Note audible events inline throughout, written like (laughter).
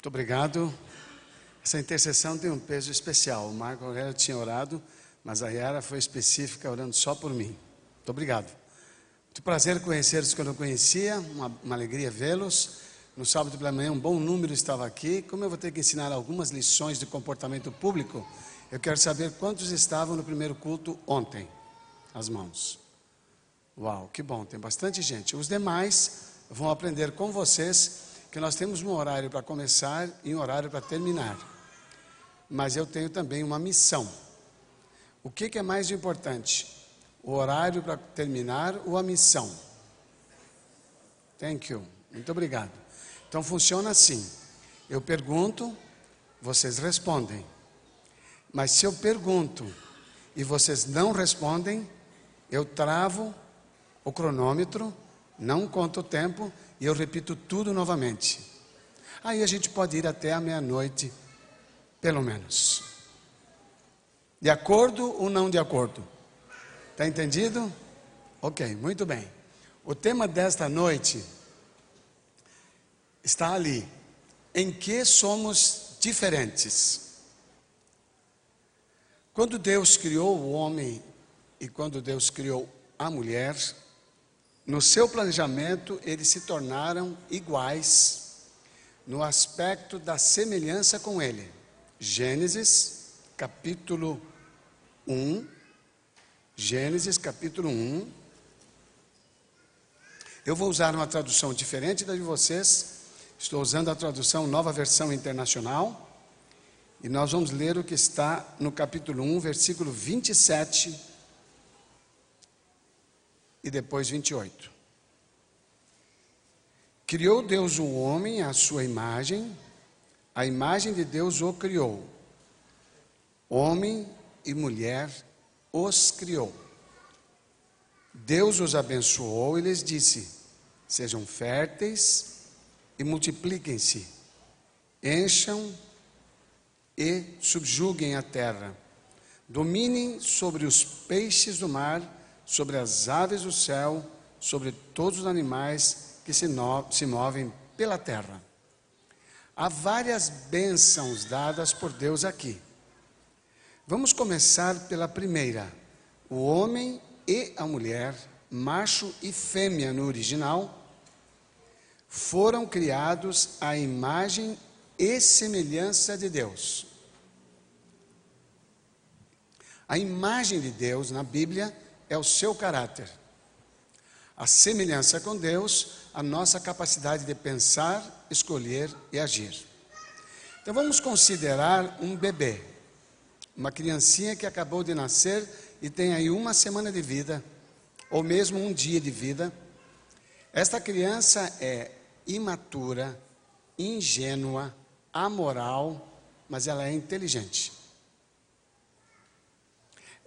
Muito obrigado. Essa intercessão tem um peso especial. O Marco Aurélio tinha orado, mas a Yara foi específica, orando só por mim. Muito obrigado. Muito prazer conhecê-los que eu não conhecia, uma, uma alegria vê-los. No sábado pela manhã, um bom número estava aqui. Como eu vou ter que ensinar algumas lições de comportamento público, eu quero saber quantos estavam no primeiro culto ontem. As mãos. Uau, que bom, tem bastante gente. Os demais vão aprender com vocês que nós temos um horário para começar e um horário para terminar. Mas eu tenho também uma missão. O que, que é mais importante? O horário para terminar ou a missão? Thank you. Muito obrigado. Então funciona assim. Eu pergunto, vocês respondem. Mas se eu pergunto e vocês não respondem, eu travo o cronômetro, não conto o tempo e eu repito tudo novamente. Aí a gente pode ir até a meia-noite, pelo menos. De acordo ou não de acordo? Está entendido? Ok, muito bem. O tema desta noite está ali. Em que somos diferentes? Quando Deus criou o homem e quando Deus criou a mulher, no seu planejamento, eles se tornaram iguais no aspecto da semelhança com ele. Gênesis, capítulo 1. Gênesis, capítulo 1. Eu vou usar uma tradução diferente da de vocês. Estou usando a tradução Nova Versão Internacional. E nós vamos ler o que está no capítulo 1, versículo 27 e depois 28. Criou Deus o homem à sua imagem, a imagem de Deus o criou. Homem e mulher os criou. Deus os abençoou e lhes disse: Sejam férteis e multipliquem-se, encham e subjuguem a terra, dominem sobre os peixes do mar sobre as aves do céu, sobre todos os animais que se, no, se movem pela terra. Há várias bênçãos dadas por Deus aqui. Vamos começar pela primeira. O homem e a mulher, macho e fêmea no original, foram criados à imagem e semelhança de Deus. A imagem de Deus na Bíblia é o seu caráter. A semelhança com Deus, a nossa capacidade de pensar, escolher e agir. Então vamos considerar um bebê, uma criancinha que acabou de nascer e tem aí uma semana de vida, ou mesmo um dia de vida. Esta criança é imatura, ingênua, amoral, mas ela é inteligente.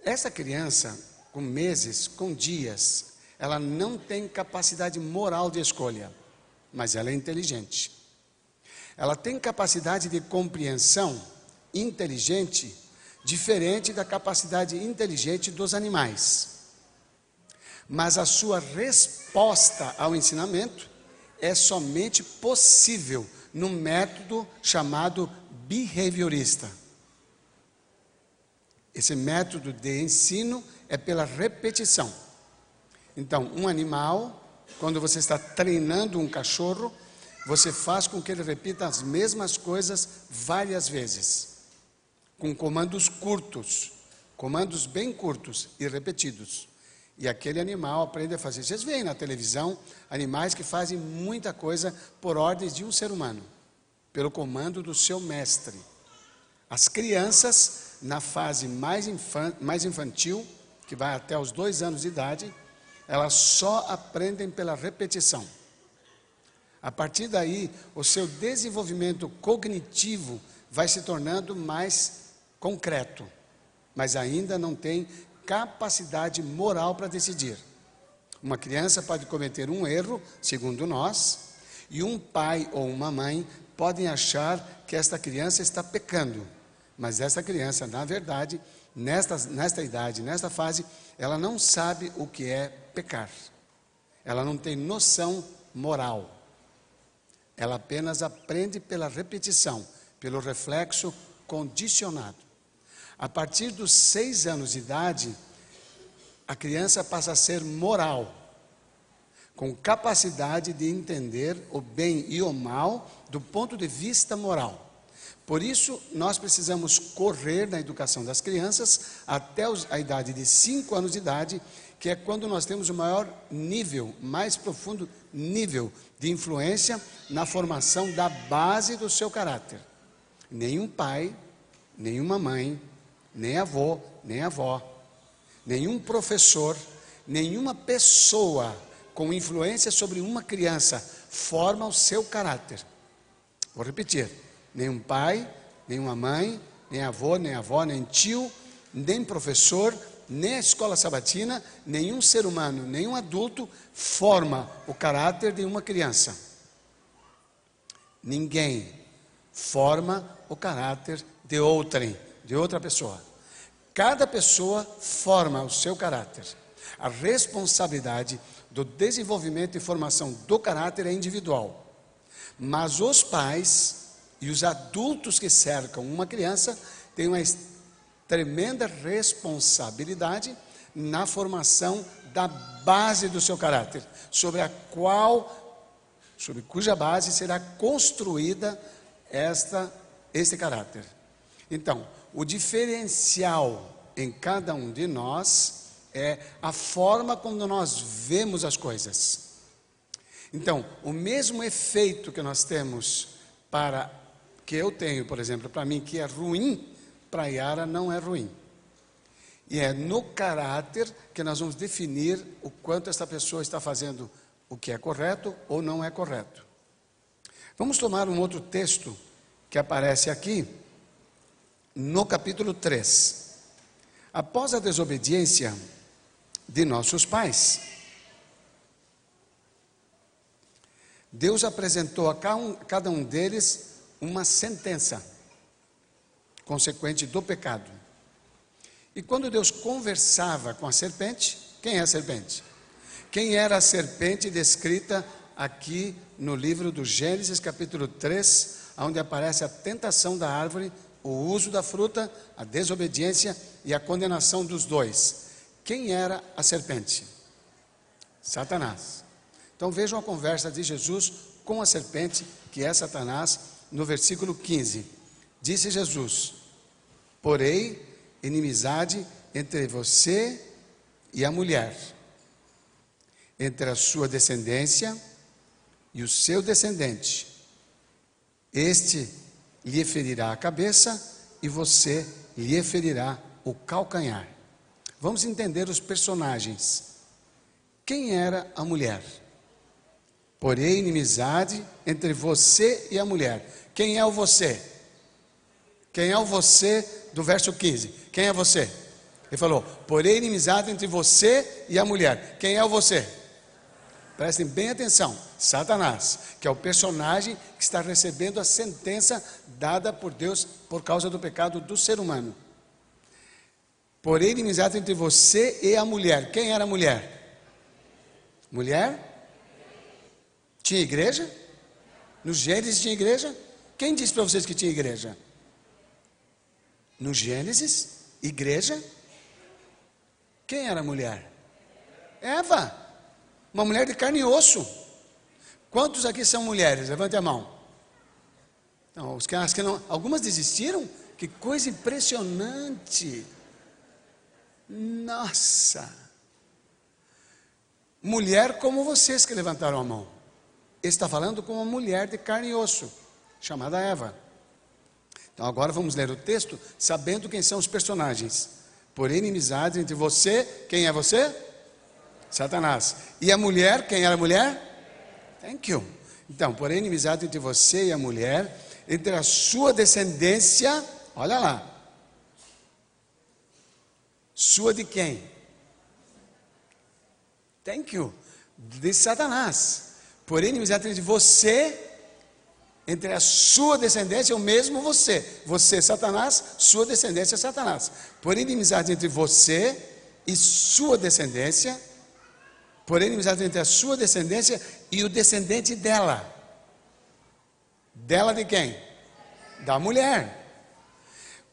Essa criança com meses, com dias. Ela não tem capacidade moral de escolha, mas ela é inteligente. Ela tem capacidade de compreensão inteligente, diferente da capacidade inteligente dos animais. Mas a sua resposta ao ensinamento é somente possível no método chamado behaviorista. Esse método de ensino é pela repetição. Então, um animal, quando você está treinando um cachorro, você faz com que ele repita as mesmas coisas várias vezes, com comandos curtos, comandos bem curtos e repetidos. E aquele animal aprende a fazer. Vocês veem na televisão animais que fazem muita coisa por ordens de um ser humano, pelo comando do seu mestre. As crianças, na fase mais, mais infantil, que vai até os dois anos de idade, elas só aprendem pela repetição. A partir daí, o seu desenvolvimento cognitivo vai se tornando mais concreto, mas ainda não tem capacidade moral para decidir. Uma criança pode cometer um erro, segundo nós, e um pai ou uma mãe podem achar que esta criança está pecando, mas essa criança, na verdade, nesta, nesta idade, nesta fase, ela não sabe o que é pecar. Ela não tem noção moral. Ela apenas aprende pela repetição, pelo reflexo condicionado. A partir dos seis anos de idade, a criança passa a ser moral, com capacidade de entender o bem e o mal do ponto de vista moral. Por isso, nós precisamos correr na educação das crianças até a idade de 5 anos de idade, que é quando nós temos o maior nível, mais profundo nível de influência na formação da base do seu caráter. Nenhum pai, nenhuma mãe, nem avô, nem avó, nenhum professor, nenhuma pessoa com influência sobre uma criança forma o seu caráter. Vou repetir nenhum pai, nenhuma mãe, nem avô, nem avó, nem tio, nem professor, nem a escola sabatina, nenhum ser humano, nenhum adulto forma o caráter de uma criança. Ninguém forma o caráter de outrem, de outra pessoa. Cada pessoa forma o seu caráter. A responsabilidade do desenvolvimento e formação do caráter é individual. Mas os pais e os adultos que cercam uma criança têm uma tremenda responsabilidade na formação da base do seu caráter, sobre a qual, sobre cuja base será construída esta esse caráter. Então, o diferencial em cada um de nós é a forma como nós vemos as coisas. Então, o mesmo efeito que nós temos para que eu tenho, por exemplo, para mim, que é ruim, para Yara não é ruim. E é no caráter que nós vamos definir o quanto essa pessoa está fazendo o que é correto ou não é correto. Vamos tomar um outro texto que aparece aqui, no capítulo 3. Após a desobediência de nossos pais, Deus apresentou a cada um deles uma sentença consequente do pecado. E quando Deus conversava com a serpente, quem é a serpente? Quem era a serpente descrita aqui no livro do Gênesis, capítulo 3, onde aparece a tentação da árvore, o uso da fruta, a desobediência e a condenação dos dois. Quem era a serpente? Satanás. Então vejam a conversa de Jesus com a serpente, que é Satanás, no versículo 15. Disse Jesus: Porém, inimizade entre você e a mulher, entre a sua descendência e o seu descendente. Este lhe ferirá a cabeça e você lhe ferirá o calcanhar. Vamos entender os personagens. Quem era a mulher? Porém, inimizade entre você e a mulher. Quem é o você? Quem é o você do verso 15? Quem é você? Ele falou: porém, inimizade entre você e a mulher. Quem é o você? Prestem bem atenção: Satanás, que é o personagem que está recebendo a sentença dada por Deus por causa do pecado do ser humano. Porém, inimizade entre você e a mulher. Quem era a mulher? Mulher? Tinha igreja? No Gênesis tinha igreja? Quem disse para vocês que tinha igreja? No Gênesis, igreja? Quem era a mulher? Eva, uma mulher de carne e osso. Quantos aqui são mulheres? Levante a mão. Não, os que não, algumas desistiram? Que coisa impressionante. Nossa. Mulher como vocês que levantaram a mão. está falando com uma mulher de carne e osso chamada Eva. Então agora vamos ler o texto sabendo quem são os personagens. Por inimizade entre você, quem é você? Satanás. E a mulher, quem era a mulher? Thank you. Então, por inimizade entre você e a mulher, entre a sua descendência, olha lá. Sua de quem? Thank you. De Satanás. Por inimizade entre você entre a sua descendência, o mesmo você. Você, Satanás, sua descendência, Satanás. Por inimizade entre você e sua descendência, por inimizade entre a sua descendência e o descendente dela. Dela de quem? Da mulher.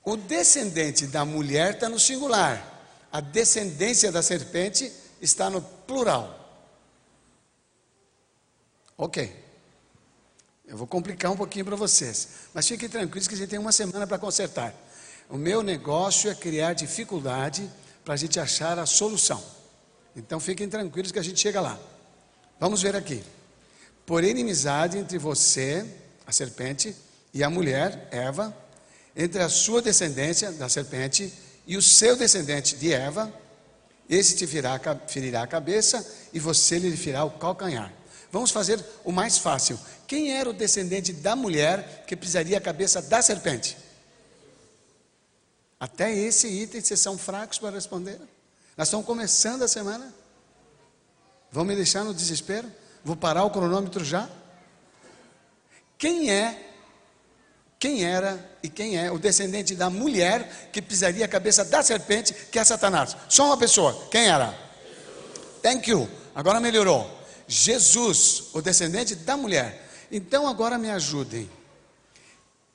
O descendente da mulher está no singular. A descendência da serpente está no plural. Ok. Eu vou complicar um pouquinho para vocês. Mas fiquem tranquilos que a gente tem uma semana para consertar. O meu negócio é criar dificuldade para a gente achar a solução. Então fiquem tranquilos que a gente chega lá. Vamos ver aqui. Por inimizade entre você, a serpente, e a mulher, Eva, entre a sua descendência, da serpente, e o seu descendente de Eva, esse te ferirá, a cabeça e você lhe ferirá o calcanhar. Vamos fazer o mais fácil. Quem era o descendente da mulher que pisaria a cabeça da serpente? Até esse item vocês são fracos para responder. Nós estamos começando a semana. Vão me deixar no desespero? Vou parar o cronômetro já? Quem é quem era e quem é o descendente da mulher que pisaria a cabeça da serpente, que é Satanás. Só uma pessoa. Quem era? Thank you. Agora melhorou. Jesus, o descendente da mulher. Então agora me ajudem.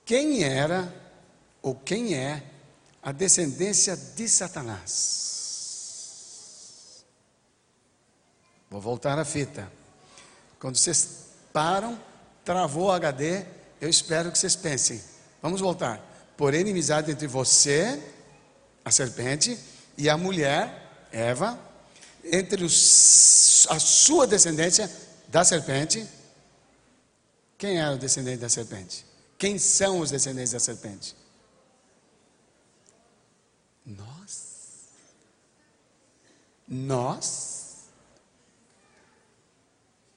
Quem era ou quem é a descendência de Satanás? Vou voltar à fita. Quando vocês param, travou o HD, eu espero que vocês pensem. Vamos voltar. Por inimizade entre você, a serpente, e a mulher, Eva, entre os, a sua descendência da serpente. Quem é o descendente da serpente? Quem são os descendentes da serpente? Nós. Nós.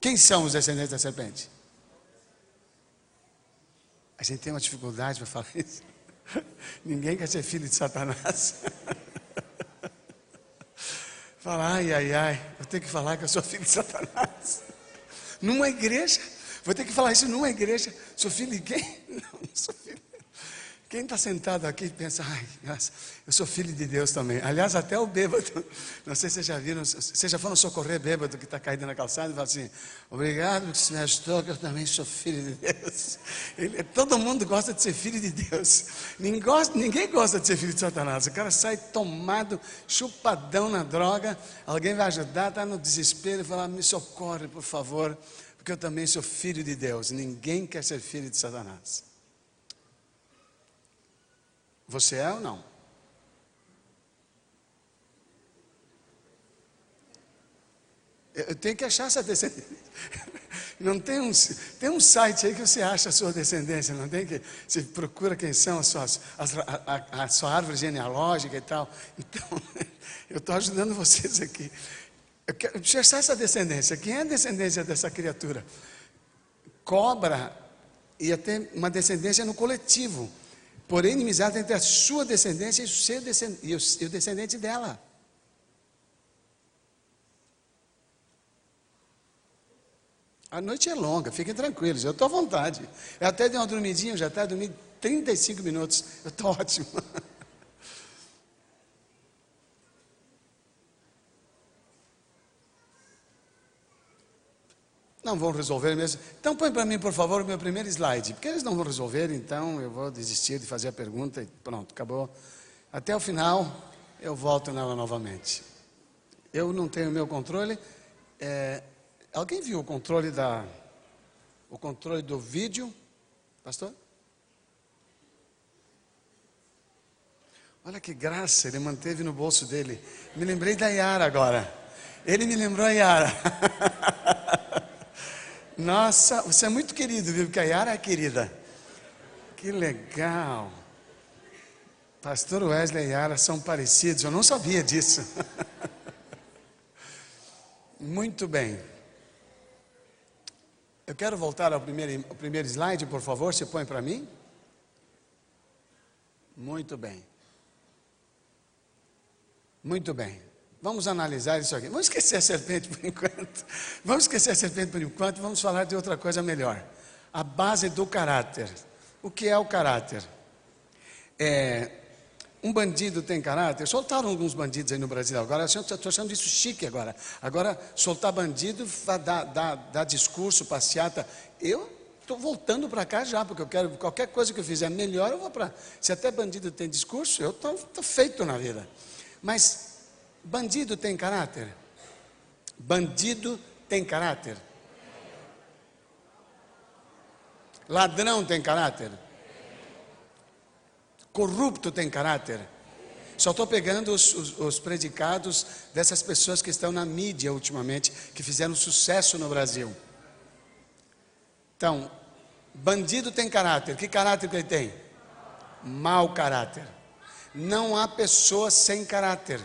Quem são os descendentes da serpente? A gente tem uma dificuldade para falar isso. (laughs) Ninguém quer ser filho de Satanás. (laughs) Fala, ai, ai, ai, vou ter que falar que eu sou filho de Satanás. Numa igreja, vou ter que falar isso numa igreja. Sou filho de quem? (laughs) Não, não sou filho. Quem está sentado aqui pensa, ai, eu sou filho de Deus também. Aliás, até o bêbado, (laughs) não sei se vocês já viram, vocês já foram socorrer bêbado que está caído na calçada e fala assim, obrigado que você me ajudou, que eu também sou filho de Deus. Ele, todo mundo gosta de ser filho de Deus. Ninguém gosta, ninguém gosta de ser filho de Satanás. O cara sai tomado, chupadão na droga, alguém vai ajudar, está no desespero e fala, me socorre, por favor, porque eu também sou filho de Deus. Ninguém quer ser filho de Satanás. Você é ou não? Eu tenho que achar essa descendência. (laughs) Não tem um, tem um site aí que você acha a sua descendência, não tem que você procura quem são as suas, as, a, a, a sua árvore genealógica e tal. Então, (laughs) eu estou ajudando vocês aqui. Eu quero achar essa descendência. Quem é a descendência dessa criatura? Cobra e até uma descendência no coletivo porém inimizade entre a sua descendência e o, seu descendente, e o, descendente dela. A noite é longa, fiquem tranquilos, eu estou à vontade. Eu até dei uma dormidinha, já está dormindo 35 minutos, (laughs) eu estou ótimo. Não vão resolver mesmo. Então põe para mim, por favor, o meu primeiro slide. Porque eles não vão resolver, então eu vou desistir de fazer a pergunta e pronto, acabou. Até o final, eu volto nela novamente. Eu não tenho meu controle. É, alguém viu o controle da. O controle do vídeo? Pastor? Olha que graça, ele manteve no bolso dele. Me lembrei da Yara agora. Ele me lembrou a Yara. (laughs) Nossa, você é muito querido, viu? Porque a Yara é querida. Que legal. Pastor Wesley e Yara são parecidos, eu não sabia disso. (laughs) muito bem. Eu quero voltar ao primeiro, ao primeiro slide, por favor, você põe para mim. Muito bem. Muito bem. Vamos analisar isso aqui. Vamos esquecer a serpente por (laughs) enquanto. Vamos esquecer a serpente por enquanto. Vamos falar de outra coisa melhor. A base do caráter. O que é o caráter? É, um bandido tem caráter? Soltaram alguns bandidos aí no Brasil agora. Estou achando isso chique agora. Agora, soltar bandido, dar discurso, passeata. Eu estou voltando para cá já, porque eu quero, qualquer coisa que eu fizer melhor, eu vou para. Se até bandido tem discurso, eu estou feito na vida. Mas bandido tem caráter? Bandido tem caráter? Ladrão tem caráter? Corrupto tem caráter? Só estou pegando os, os, os, predicados dessas pessoas que estão na mídia ultimamente, que fizeram sucesso no Brasil. Então, bandido tem caráter. Que caráter que ele tem? Mau caráter. Não há pessoa sem caráter.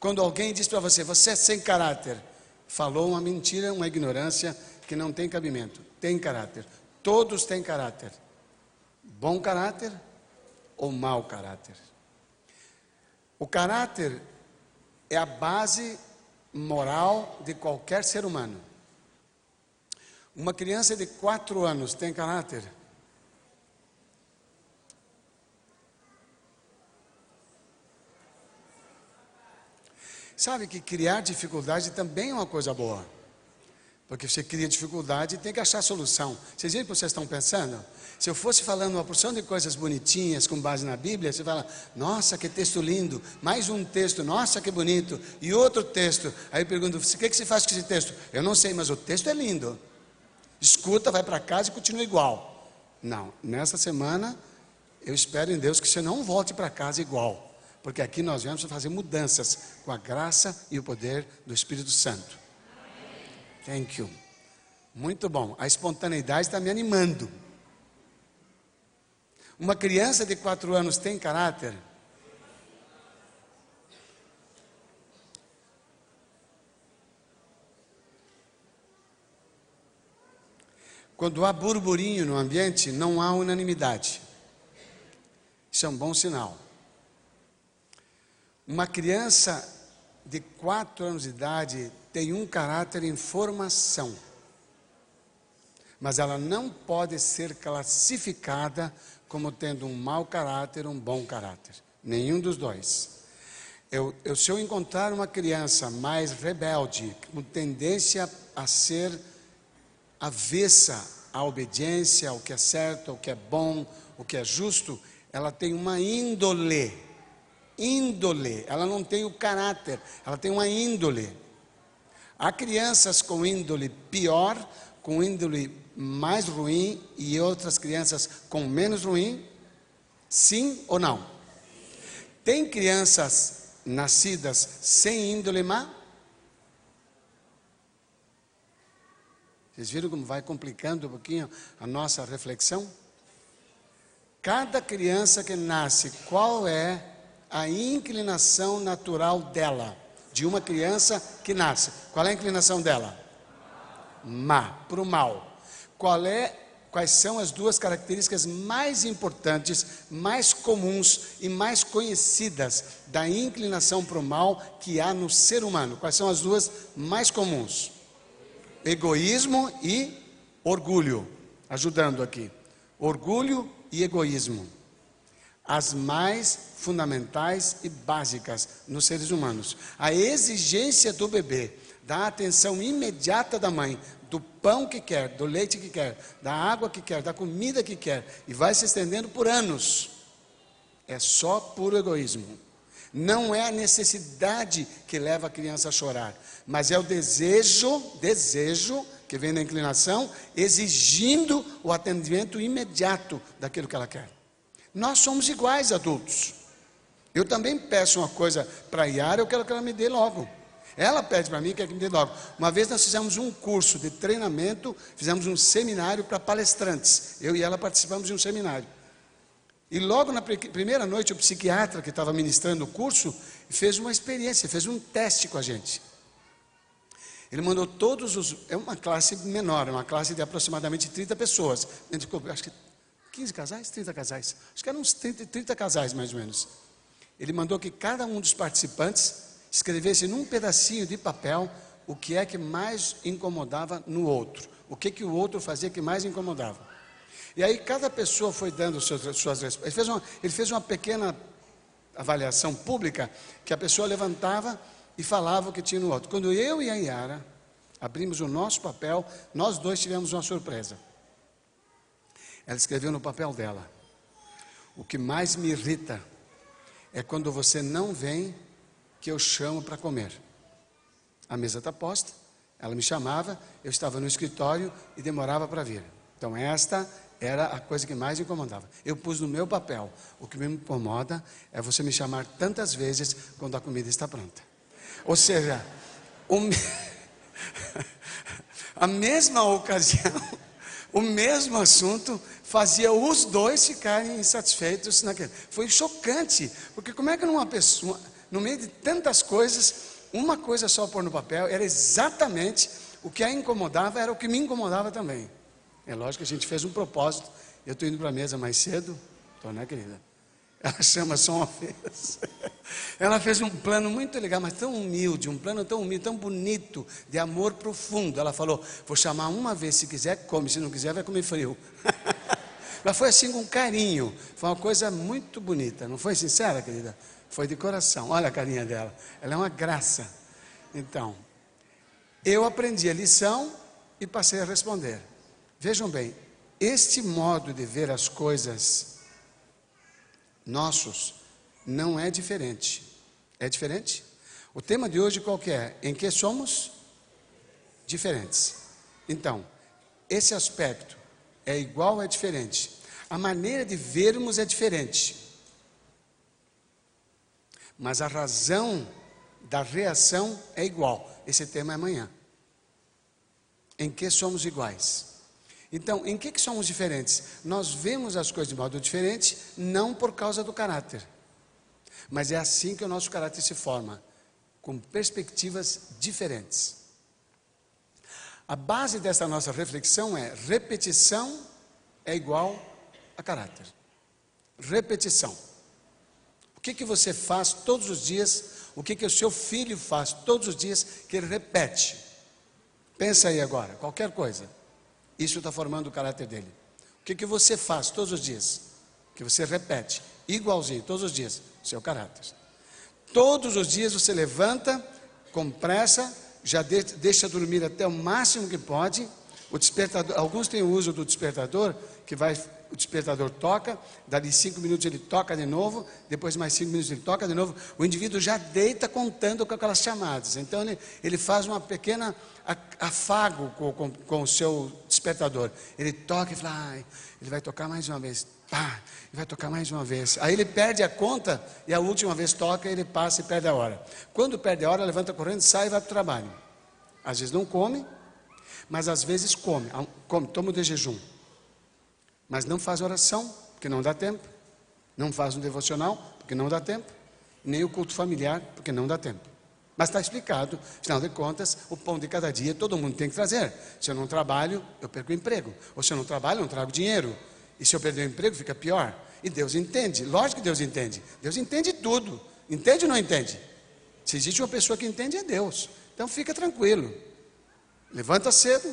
Quando alguém diz para você, você é sem caráter, falou uma mentira, uma ignorância que não tem cabimento. Tem caráter. Todos têm caráter. Bom caráter ou mau caráter. O caráter é a base moral de qualquer ser humano. Uma criança de quatro anos tem caráter? Sabe que criar dificuldade também é uma coisa boa. Porque você cria dificuldade e tem que achar solução. Vocês viram o que vocês estão pensando? Se eu fosse falando uma porção de coisas bonitinhas com base na Bíblia, você fala, nossa, que texto lindo. Mais um texto, nossa, que bonito. E outro texto. Aí eu pergunto, o que, você faz com esse texto? Eu não sei, mas o texto é lindo. Escuta, vai para casa e continua igual. Não, nessa semana, eu espero em Deus que você não volte para casa igual. Porque aqui nós vamos fazer mudanças com a graça e o poder do Espírito Santo. Thank you. Muito bom. A espontaneidade está me animando. Uma criança de quatro anos tem caráter? Quando há burburinho no ambiente, não há unanimidade. Isso é um bom sinal. Uma criança de quatro anos de idade tem um caráter em formação, mas ela não pode ser classificada como tendo um mau caráter ou um bom caráter. Nenhum dos dois. Eu, eu, se eu encontrar uma criança mais rebelde, com tendência a ser avessa à obediência, ao que é certo, ao que é bom, o que é justo, ela tem uma índole. Índole, ela não tem o caráter, ela tem uma índole. Há crianças com índole pior, com índole mais ruim e outras crianças com menos ruim? Sim ou não? Tem crianças nascidas sem índole má? Vocês viram como vai complicando um pouquinho a nossa reflexão? Cada criança que nasce, qual é a inclinação natural dela? de uma criança que nasce. Qual é a inclinação dela? Má, para o mal. Qual é, quais são as duas características mais importantes, mais comuns e mais conhecidas da inclinação para o mal que há no ser humano? Quais são as duas mais comuns? Egoísmo e orgulho. Ajudando aqui. Orgulho e egoísmo as mais fundamentais e básicas nos seres humanos. A exigência do bebê, da atenção imediata da mãe, do pão que quer, do leite que quer, da água que quer, da comida que quer, e vai se estendendo por anos. É só puro egoísmo. Não é a necessidade que leva a criança a chorar, mas é o desejo, desejo que vem da inclinação, exigindo o atendimento imediato daquilo que ela quer. Nós somos iguais adultos. Eu também peço uma coisa para a Yara, eu quero que ela me dê logo. Ela pede para mim, quer que me dê logo. Uma vez nós fizemos um curso de treinamento, fizemos um seminário para palestrantes. Eu e ela participamos de um seminário. E logo na primeira noite, o psiquiatra que estava ministrando o curso fez uma experiência, fez um teste com a gente. Ele mandou todos os. É uma classe menor, é uma classe de aproximadamente 30 pessoas. Acho que 15 casais? 30 casais. Acho que eram uns 30, 30 casais, mais ou menos. Ele mandou que cada um dos participantes escrevesse num pedacinho de papel o que é que mais incomodava no outro. O que, que o outro fazia que mais incomodava. E aí cada pessoa foi dando suas, suas respostas. Ele ele fez uma pequena avaliação pública que a pessoa levantava e falava o que tinha no outro. Quando eu e a Yara abrimos o nosso papel, nós dois tivemos uma surpresa. Ela escreveu no papel dela. O que mais me irrita é quando você não vem que eu chamo para comer. A mesa está posta, ela me chamava, eu estava no escritório e demorava para vir. Então, esta era a coisa que mais incomodava. Eu pus no meu papel: o que me incomoda é você me chamar tantas vezes quando a comida está pronta. Ou seja, me... (laughs) a mesma ocasião, o mesmo assunto fazia os dois ficarem insatisfeitos naquele. Foi chocante, porque como é que numa pessoa, no meio de tantas coisas, uma coisa só pôr no papel era exatamente o que a incomodava, era o que me incomodava também. É lógico que a gente fez um propósito. Eu estou indo para a mesa mais cedo, estou, né, querida? Ela (laughs) chama só uma vez. Ela fez um plano muito legal, mas tão humilde, um plano tão humilde, tão bonito, de amor profundo. Ela falou: Vou chamar uma vez, se quiser, come, se não quiser, vai comer frio. (laughs) mas foi assim com carinho. Foi uma coisa muito bonita. Não foi sincera, querida? Foi de coração. Olha a carinha dela. Ela é uma graça. Então, eu aprendi a lição e passei a responder. Vejam bem, este modo de ver as coisas nossos não é diferente. É diferente? O tema de hoje qual é? Em que somos diferentes. Então, esse aspecto é igual ou é diferente? A maneira de vermos é diferente. Mas a razão da reação é igual. Esse tema é amanhã. Em que somos iguais? Então, em que, que somos diferentes? Nós vemos as coisas de modo diferente, não por causa do caráter, mas é assim que o nosso caráter se forma, com perspectivas diferentes. A base dessa nossa reflexão é: repetição é igual a caráter. Repetição. O que, que você faz todos os dias? O que, que o seu filho faz todos os dias que ele repete? Pensa aí agora, qualquer coisa. Isso está formando o caráter dele. O que, que você faz todos os dias? Que você repete, igualzinho, todos os dias, seu caráter. Todos os dias você levanta com pressa, já de, deixa dormir até o máximo que pode. O despertador, alguns têm o uso do despertador, que vai o despertador toca, dali cinco minutos ele toca de novo, depois mais cinco minutos ele toca de novo, o indivíduo já deita contando com aquelas chamadas. Então ele, ele faz uma pequena afago com, com, com o seu despertador. Ele toca e fala, ah, ele vai tocar mais uma vez. Pá, ele vai tocar mais uma vez. Aí ele perde a conta e a última vez toca ele passa e perde a hora. Quando perde a hora, levanta correndo, sai e vai para o trabalho. Às vezes não come, mas às vezes come, come toma o de jejum mas não faz oração, porque não dá tempo, não faz um devocional, porque não dá tempo, nem o culto familiar, porque não dá tempo. Mas está explicado, afinal de contas, o pão de cada dia todo mundo tem que trazer. Se eu não trabalho, eu perco o emprego. Ou se eu não trabalho, eu não trago dinheiro. E se eu perder o emprego, fica pior. E Deus entende, lógico que Deus entende. Deus entende tudo. Entende ou não entende? Se existe uma pessoa que entende, é Deus. Então fica tranquilo. Levanta cedo,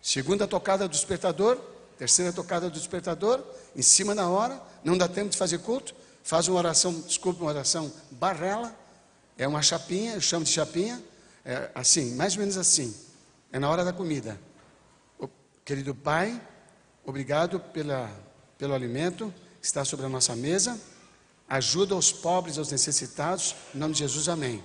segunda tocada do despertador, terceira tocada do despertador, em cima da hora, não dá tempo de fazer culto, faz uma oração, desculpe, uma oração barrela, é uma chapinha, eu chamo de chapinha, é assim, mais ou menos assim, é na hora da comida. O, querido Pai, obrigado pela, pelo alimento que está sobre a nossa mesa, ajuda os pobres, aos necessitados, em nome de Jesus, amém.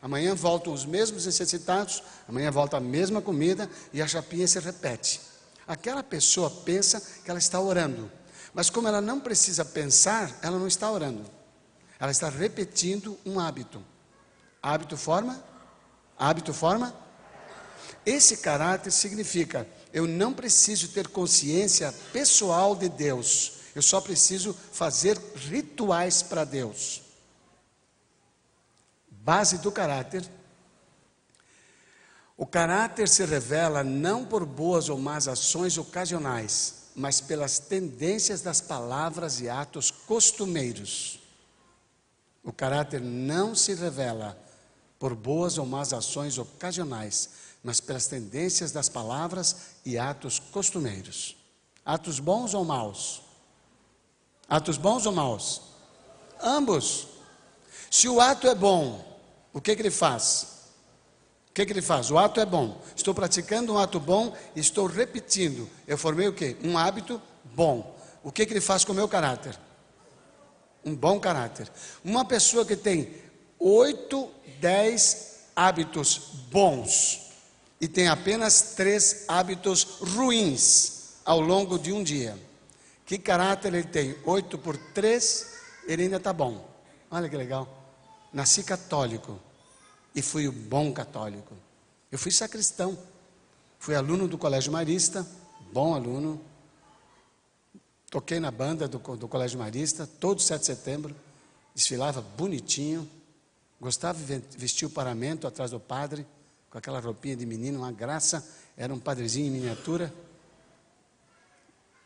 Amanhã voltam os mesmos necessitados, amanhã volta a mesma comida e a chapinha se repete. Aquela pessoa pensa que ela está orando, mas como ela não precisa pensar, ela não está orando. Ela está repetindo um hábito. Hábito forma? Hábito forma? Esse caráter significa: eu não preciso ter consciência pessoal de Deus, eu só preciso fazer rituais para Deus. Base do caráter o caráter se revela não por boas ou más ações ocasionais, mas pelas tendências das palavras e atos costumeiros. O caráter não se revela por boas ou más ações ocasionais, mas pelas tendências das palavras e atos costumeiros. Atos bons ou maus? Atos bons ou maus? Ambos. Se o ato é bom, o que, que ele faz? O que, que ele faz? O ato é bom. Estou praticando um ato bom e estou repetindo. Eu formei o quê? Um hábito bom. O que, que ele faz com o meu caráter? Um bom caráter. Uma pessoa que tem oito, dez hábitos bons e tem apenas três hábitos ruins ao longo de um dia. Que caráter ele tem? Oito por três, ele ainda está bom. Olha que legal. Nasci católico e fui o bom católico. Eu fui sacristão. Fui aluno do Colégio Marista, bom aluno. Toquei na banda do, do Colégio Marista, todo 7 de setembro. Desfilava bonitinho. Gostava de vestir o paramento atrás do padre, com aquela roupinha de menino, uma graça. Era um padrezinho em miniatura.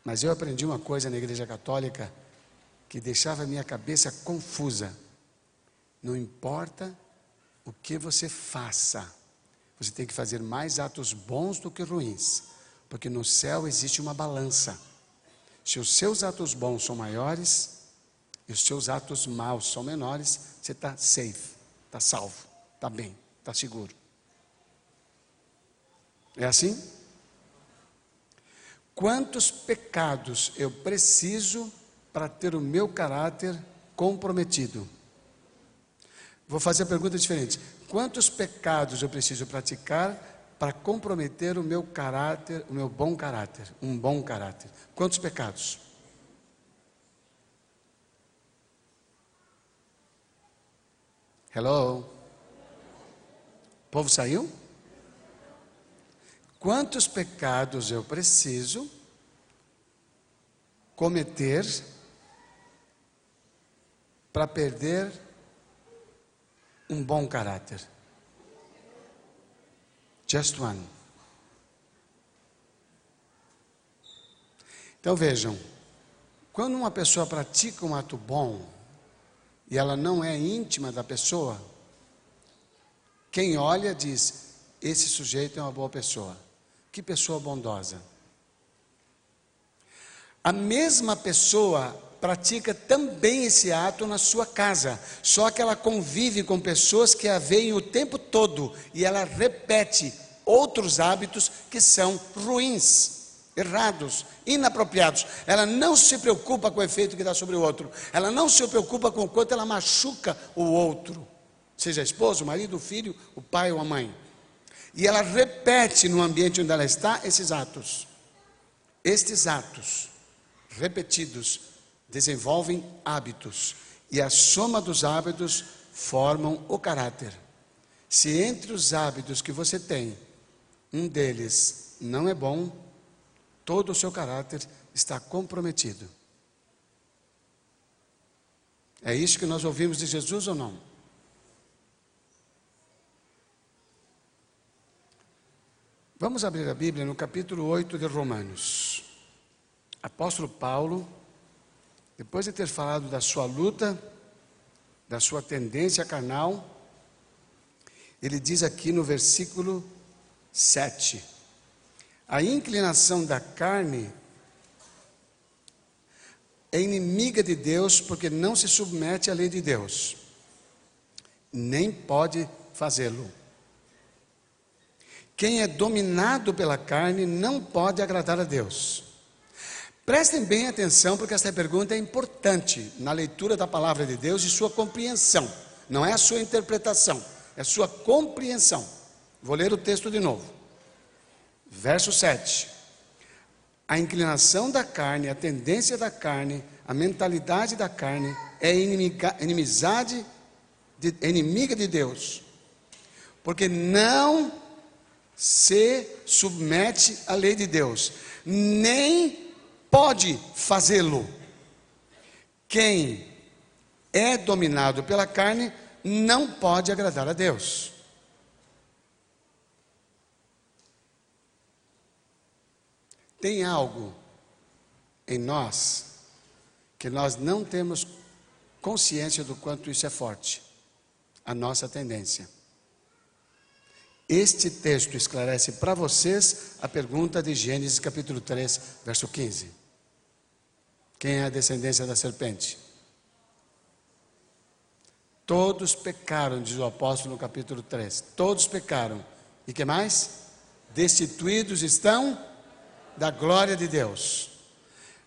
Mas eu aprendi uma coisa na igreja católica que deixava a minha cabeça confusa. Não importa o que você faça, você tem que fazer mais atos bons do que ruins, porque no céu existe uma balança. Se os seus atos bons são maiores e os seus atos maus são menores, você está safe, está salvo, está bem, está seguro. É assim? Quantos pecados eu preciso para ter o meu caráter comprometido? Vou fazer a pergunta diferente. Quantos pecados eu preciso praticar para comprometer o meu caráter, o meu bom caráter, um bom caráter? Quantos pecados? Hello? O povo saiu? Quantos pecados eu preciso cometer para perder um bom caráter? Just one. Então vejam, quando uma pessoa pratica um ato bom e ela não é íntima da pessoa, quem olha diz: esse sujeito é uma boa pessoa. Que pessoa bondosa. A mesma pessoa pratica também esse ato na sua casa, só que ela convive com pessoas que a veem o tempo todo e ela repete outros hábitos que são ruins, errados, inapropriados. Ela não se preocupa com o efeito que dá sobre o outro, ela não se preocupa com o quanto ela machuca o outro, seja a esposa, o marido, o filho, o pai ou a mãe. E ela repete no ambiente onde ela está esses atos. Estes atos repetidos desenvolvem hábitos e a soma dos hábitos formam o caráter. Se entre os hábitos que você tem, um deles não é bom, todo o seu caráter está comprometido. É isso que nós ouvimos de Jesus ou não? Vamos abrir a Bíblia no capítulo 8 de Romanos. Apóstolo Paulo depois de ter falado da sua luta, da sua tendência carnal, ele diz aqui no versículo 7: A inclinação da carne é inimiga de Deus porque não se submete à lei de Deus, nem pode fazê-lo. Quem é dominado pela carne não pode agradar a Deus. Prestem bem atenção, porque essa pergunta é importante na leitura da palavra de Deus e sua compreensão. Não é a sua interpretação, é a sua compreensão. Vou ler o texto de novo. Verso 7. A inclinação da carne, a tendência da carne, a mentalidade da carne é inimiga, inimizade, de, inimiga de Deus, porque não se submete à lei de Deus, nem pode fazê-lo. Quem é dominado pela carne não pode agradar a Deus. Tem algo em nós que nós não temos consciência do quanto isso é forte. A nossa tendência. Este texto esclarece para vocês a pergunta de Gênesis capítulo 3, verso 15. Quem é a descendência da serpente? Todos pecaram, diz o apóstolo no capítulo 3. Todos pecaram. E que mais? Destituídos estão da glória de Deus.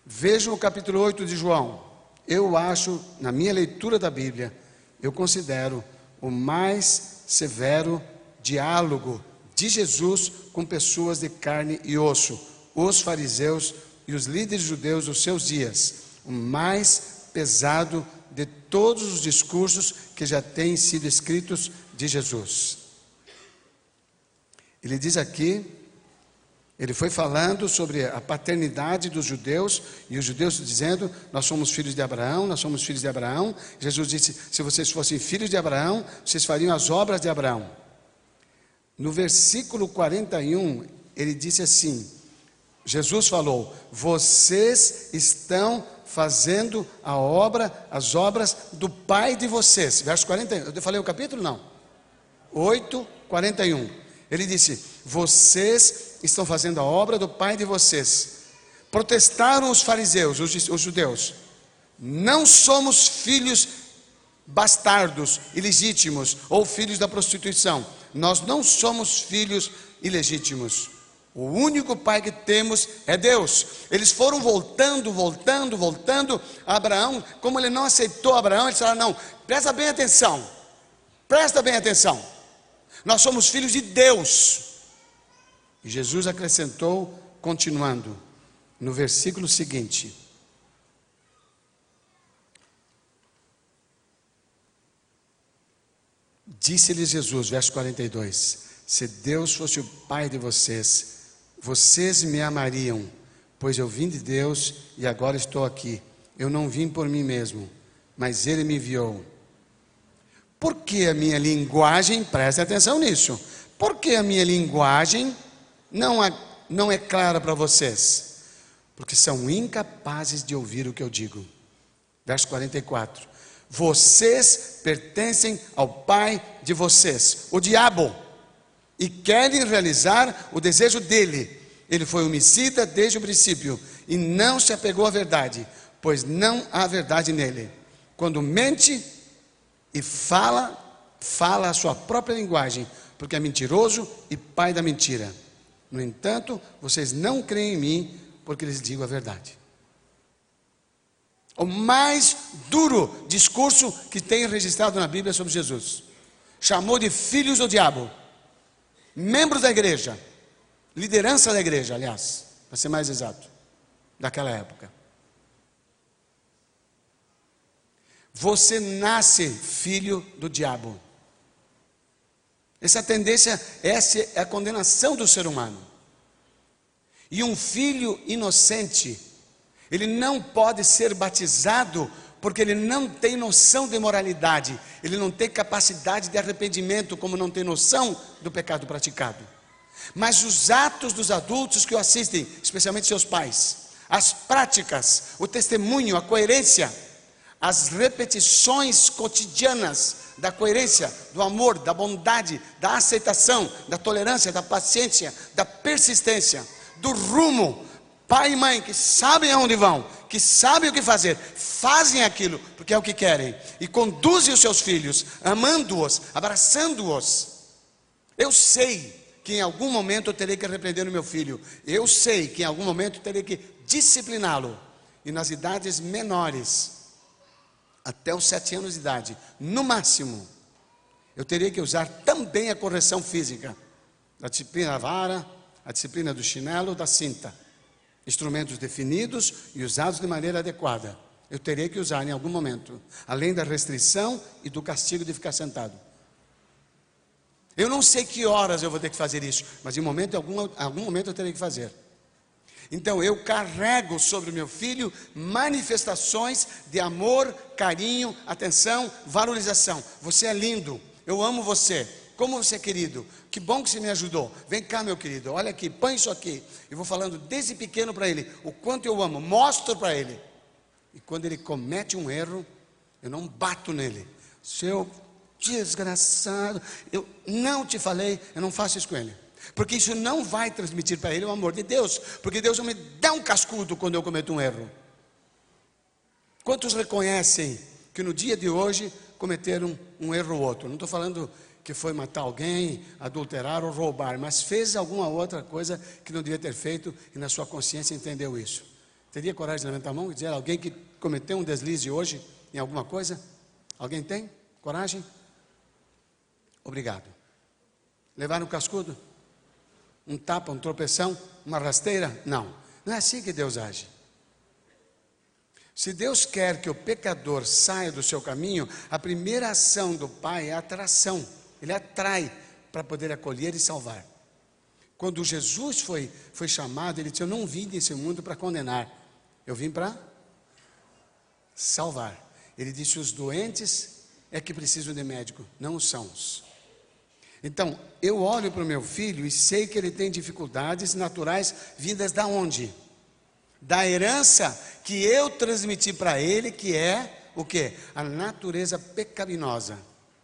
Vejam o capítulo 8 de João. Eu acho, na minha leitura da Bíblia, eu considero o mais severo diálogo de Jesus com pessoas de carne e osso, os fariseus e os líderes judeus dos seus dias, o mais pesado de todos os discursos que já têm sido escritos de Jesus. Ele diz aqui, ele foi falando sobre a paternidade dos judeus, e os judeus dizendo: Nós somos filhos de Abraão, nós somos filhos de Abraão. Jesus disse: Se vocês fossem filhos de Abraão, vocês fariam as obras de Abraão. No versículo 41, ele disse assim: Jesus falou: Vocês estão fazendo a obra, as obras do Pai de vocês. Verso 41. Eu falei o capítulo? Não. 8, 41. Ele disse: Vocês estão fazendo a obra do Pai de vocês. Protestaram os fariseus, os, os judeus. Não somos filhos bastardos, ilegítimos ou filhos da prostituição. Nós não somos filhos ilegítimos. O único pai que temos é Deus. Eles foram voltando, voltando, voltando. Abraão, como ele não aceitou Abraão, ele disse: Não, presta bem atenção. Presta bem atenção. Nós somos filhos de Deus. E Jesus acrescentou, continuando, no versículo seguinte: Disse-lhes Jesus, verso 42: Se Deus fosse o Pai de vocês, vocês me amariam, pois eu vim de Deus e agora estou aqui. Eu não vim por mim mesmo, mas Ele me enviou. Por que a minha linguagem, preste atenção nisso, por que a minha linguagem não é, não é clara para vocês? Porque são incapazes de ouvir o que eu digo. Verso 44. Vocês pertencem ao pai de vocês, o diabo e querem realizar o desejo dele. Ele foi homicida desde o princípio e não se apegou à verdade, pois não há verdade nele. Quando mente e fala, fala a sua própria linguagem, porque é mentiroso e pai da mentira. No entanto, vocês não creem em mim, porque lhes digo a verdade. O mais duro discurso que tem registrado na Bíblia sobre Jesus. Chamou de filhos do diabo membros da igreja, liderança da igreja, aliás, para ser mais exato, daquela época. Você nasce filho do diabo. Essa tendência, essa é a condenação do ser humano. E um filho inocente, ele não pode ser batizado porque ele não tem noção de moralidade, ele não tem capacidade de arrependimento, como não tem noção do pecado praticado. Mas os atos dos adultos que o assistem, especialmente seus pais, as práticas, o testemunho, a coerência, as repetições cotidianas da coerência, do amor, da bondade, da aceitação, da tolerância, da paciência, da persistência, do rumo, pai e mãe que sabem aonde vão, que sabem o que fazer, fazem aquilo porque é o que querem e conduzem os seus filhos, amando-os, abraçando-os. Eu sei que em algum momento eu terei que repreender o meu filho, eu sei que em algum momento eu terei que discipliná-lo, e nas idades menores, até os sete anos de idade, no máximo, eu teria que usar também a correção física, a disciplina vara, a disciplina do chinelo, da cinta instrumentos definidos e usados de maneira adequada. Eu terei que usar em algum momento, além da restrição e do castigo de ficar sentado. Eu não sei que horas eu vou ter que fazer isso, mas em momento, algum, algum momento eu terei que fazer. Então eu carrego sobre o meu filho manifestações de amor, carinho, atenção, valorização. Você é lindo, eu amo você. Como você é querido? Que bom que você me ajudou. Vem cá, meu querido. Olha aqui, põe isso aqui. Eu vou falando desde pequeno para ele o quanto eu amo. Mostro para ele. E quando ele comete um erro, eu não bato nele. Seu desgraçado, eu não te falei, eu não faço isso com ele. Porque isso não vai transmitir para ele o amor de Deus. Porque Deus não me dá um cascudo quando eu cometo um erro. Quantos reconhecem que no dia de hoje cometeram um erro ou outro? Não estou falando que foi matar alguém, adulterar ou roubar, mas fez alguma outra coisa que não devia ter feito e na sua consciência entendeu isso. Teria coragem de levantar a mão e dizer alguém que cometeu um deslize hoje em alguma coisa? Alguém tem coragem? Obrigado. Levar um cascudo? Um tapa, um tropeção? Uma rasteira? Não. Não é assim que Deus age. Se Deus quer que o pecador saia do seu caminho, a primeira ação do Pai é a atração. Ele atrai para poder acolher e salvar. Quando Jesus foi, foi chamado, ele disse: Eu não vim desse mundo para condenar, eu vim para salvar. Ele disse: Os doentes é que precisam de médico, não os sãos. Então, eu olho para o meu filho e sei que ele tem dificuldades naturais vindas da onde? Da herança que eu transmiti para ele, que é o que? A natureza pecaminosa,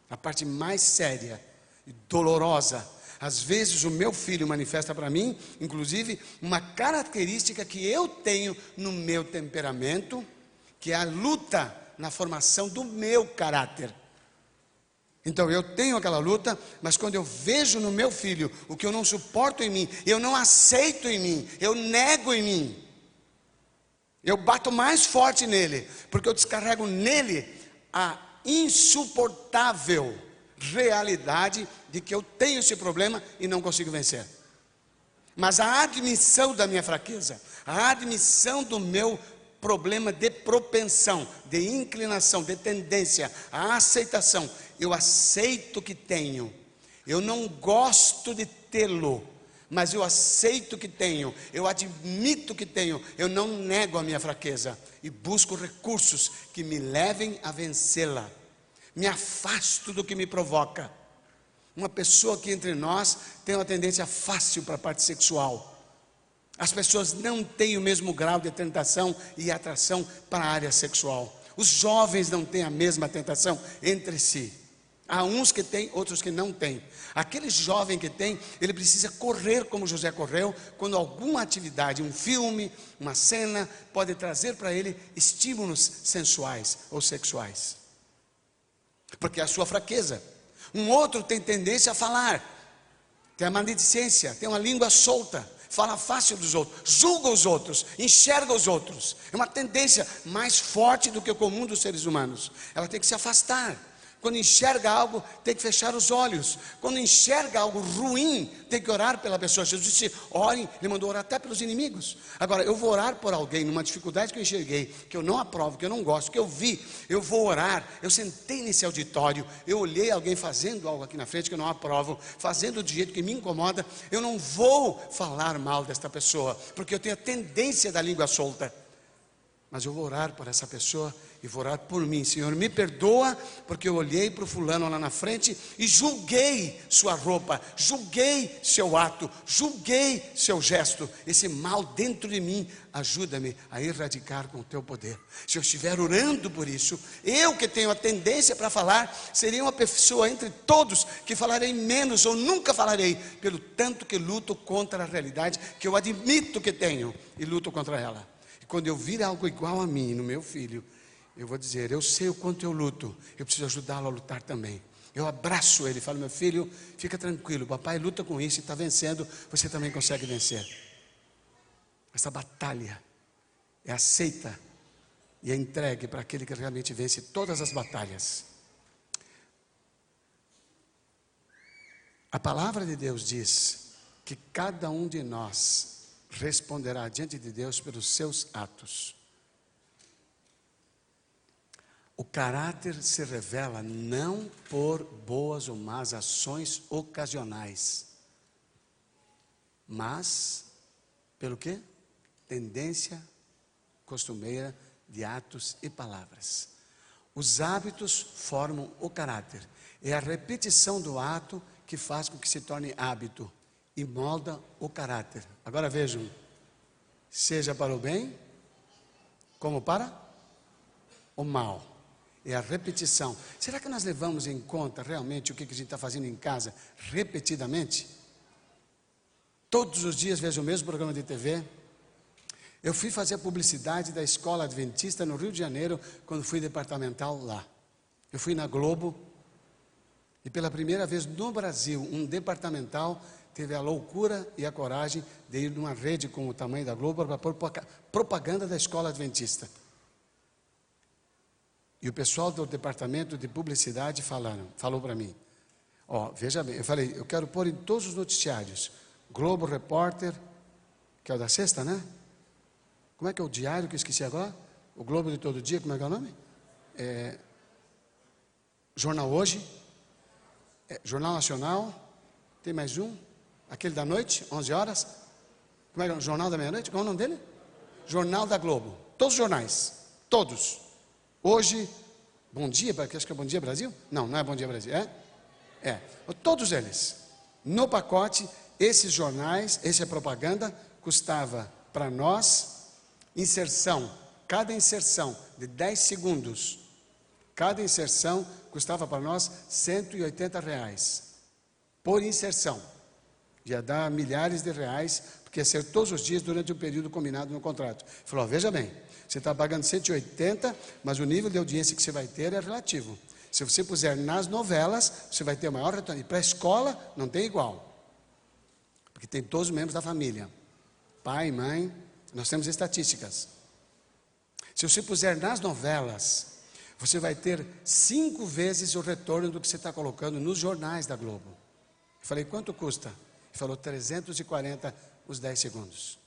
a parte mais séria e dolorosa. Às vezes o meu filho manifesta para mim, inclusive, uma característica que eu tenho no meu temperamento, que é a luta na formação do meu caráter. Então eu tenho aquela luta, mas quando eu vejo no meu filho o que eu não suporto em mim, eu não aceito em mim, eu nego em mim. Eu bato mais forte nele, porque eu descarrego nele a insuportável realidade de que eu tenho esse problema e não consigo vencer. Mas a admissão da minha fraqueza, a admissão do meu problema de propensão, de inclinação, de tendência, a aceitação. Eu aceito que tenho. Eu não gosto de tê-lo, mas eu aceito que tenho. Eu admito que tenho. Eu não nego a minha fraqueza e busco recursos que me levem a vencê-la. Me afasto do que me provoca. Uma pessoa que entre nós tem uma tendência fácil para a parte sexual as pessoas não têm o mesmo grau de tentação e atração para a área sexual. Os jovens não têm a mesma tentação entre si. Há uns que têm, outros que não têm. Aquele jovem que tem, ele precisa correr como José correu, quando alguma atividade, um filme, uma cena, pode trazer para ele estímulos sensuais ou sexuais. Porque é a sua fraqueza. Um outro tem tendência a falar, tem a maledicência, tem uma língua solta fala fácil dos outros, julga os outros, enxerga os outros. É uma tendência mais forte do que o comum dos seres humanos. Ela tem que se afastar. Quando enxerga algo, tem que fechar os olhos. Quando enxerga algo ruim, tem que orar pela pessoa. Jesus disse: orem, ele mandou orar até pelos inimigos. Agora, eu vou orar por alguém numa dificuldade que eu enxerguei, que eu não aprovo, que eu não gosto, que eu vi, eu vou orar. Eu sentei nesse auditório, eu olhei alguém fazendo algo aqui na frente que eu não aprovo, fazendo do jeito que me incomoda. Eu não vou falar mal desta pessoa, porque eu tenho a tendência da língua solta. Mas eu vou orar por essa pessoa e vou orar por mim. Senhor, me perdoa, porque eu olhei para o fulano lá na frente e julguei sua roupa, julguei seu ato, julguei seu gesto. Esse mal dentro de mim, ajuda-me a erradicar com o teu poder. Se eu estiver orando por isso, eu que tenho a tendência para falar, seria uma pessoa entre todos que falarei menos ou nunca falarei, pelo tanto que luto contra a realidade que eu admito que tenho e luto contra ela quando eu vir algo igual a mim no meu filho, eu vou dizer: Eu sei o quanto eu luto, eu preciso ajudá-lo a lutar também. Eu abraço ele falo: Meu filho, fica tranquilo, papai luta com isso e está vencendo, você também consegue vencer. Essa batalha é aceita e é entregue para aquele que realmente vence todas as batalhas. A palavra de Deus diz que cada um de nós responderá diante de Deus pelos seus atos. O caráter se revela não por boas ou más ações ocasionais, mas pelo que? Tendência costumeira de atos e palavras. Os hábitos formam o caráter. É a repetição do ato que faz com que se torne hábito e molda o caráter. Agora vejam, seja para o bem, como para o mal. É a repetição. Será que nós levamos em conta realmente o que a gente está fazendo em casa repetidamente? Todos os dias vejo o mesmo programa de TV. Eu fui fazer a publicidade da escola adventista no Rio de Janeiro, quando fui departamental lá. Eu fui na Globo, e pela primeira vez no Brasil, um departamental teve a loucura e a coragem de ir numa rede com o tamanho da Globo para propaganda da escola adventista. E o pessoal do departamento de publicidade falaram, falou para mim: Ó, veja bem, eu falei, eu quero pôr em todos os noticiários. Globo Repórter, que é o da sexta, né? Como é que é o diário que eu esqueci agora? O Globo de todo dia, como é que é o nome? É, Jornal Hoje, é, Jornal Nacional, tem mais um, aquele da noite, 11 horas. Como é que é Jornal da Meia-Noite? Qual é o nome dele? Jornal da Globo. Todos os jornais, todos. Hoje, Bom Dia, acho que é Bom Dia Brasil? Não, não é Bom Dia Brasil, é? É, todos eles. No pacote, esses jornais, essa propaganda, custava para nós, inserção, cada inserção de 10 segundos, cada inserção custava para nós 180 reais, por inserção. Ia dar milhares de reais, porque ia ser todos os dias durante um período combinado no contrato. Falou, veja bem, você está pagando 180, mas o nível de audiência que você vai ter é relativo. Se você puser nas novelas, você vai ter maior retorno. E para a escola, não tem igual. Porque tem todos os membros da família. Pai, mãe, nós temos estatísticas. Se você puser nas novelas, você vai ter cinco vezes o retorno do que você está colocando nos jornais da Globo. Eu falei, quanto custa? Ele falou, 340 os 10 segundos.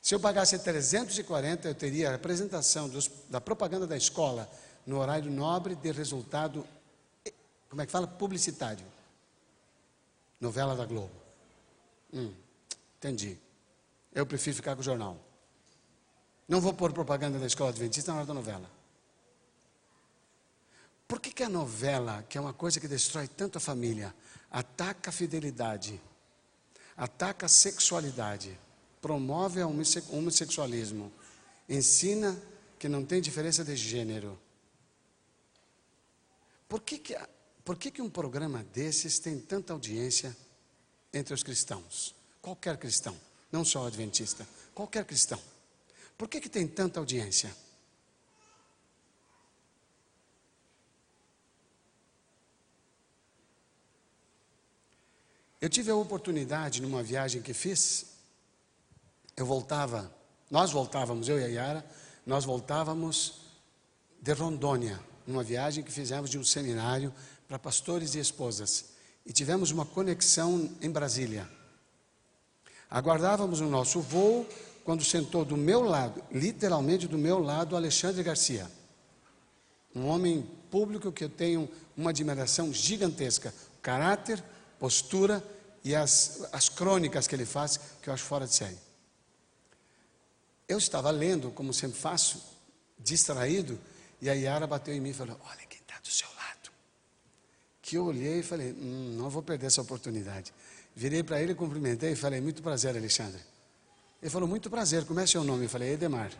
Se eu pagasse 340, eu teria a apresentação dos, da propaganda da escola no horário nobre de resultado, como é que fala? Publicitário. Novela da Globo. Hum, entendi. Eu prefiro ficar com o jornal. Não vou pôr propaganda da escola adventista na hora da novela. Por que, que a novela, que é uma coisa que destrói tanto a família, ataca a fidelidade, ataca a sexualidade, promove o homossexualismo, ensina que não tem diferença de gênero, por que, que, por que, que um programa desses tem tanta audiência entre os cristãos? Qualquer cristão, não só adventista, qualquer cristão. Por que, que tem tanta audiência? Eu tive a oportunidade numa viagem que fiz, eu voltava, nós voltávamos, eu e a Yara, nós voltávamos de Rondônia, numa viagem que fizemos de um seminário para pastores e esposas. E tivemos uma conexão em Brasília. Aguardávamos o nosso voo quando sentou do meu lado, literalmente do meu lado, Alexandre Garcia. Um homem público que eu tenho uma admiração gigantesca. Caráter, postura e as, as crônicas que ele faz, que eu acho fora de série. Eu estava lendo, como sempre faço, distraído, e a Yara bateu em mim e falou: Olha quem está do seu lado. Que eu olhei e falei: hum, Não vou perder essa oportunidade. Virei para ele, cumprimentei e falei: Muito prazer, Alexandre. Ele falou: Muito prazer, como é seu nome? Eu falei: Edemar.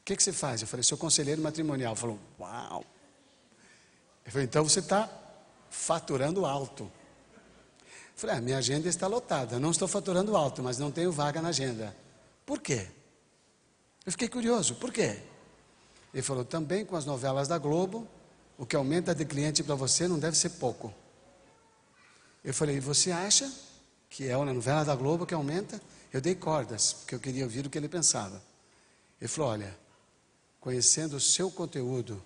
O que, que você faz? Eu falei: Sou conselheiro matrimonial. Ele falou: Uau. Ele falou: Então você está faturando alto. Falei: ah, Minha agenda está lotada. Não estou faturando alto, mas não tenho vaga na agenda. Por quê? Eu fiquei curioso: por quê? Ele falou: também com as novelas da Globo, o que aumenta de cliente para você não deve ser pouco. Eu falei: você acha que é uma novela da Globo que aumenta? Eu dei cordas, porque eu queria ouvir o que ele pensava. Ele falou: olha, conhecendo o seu conteúdo,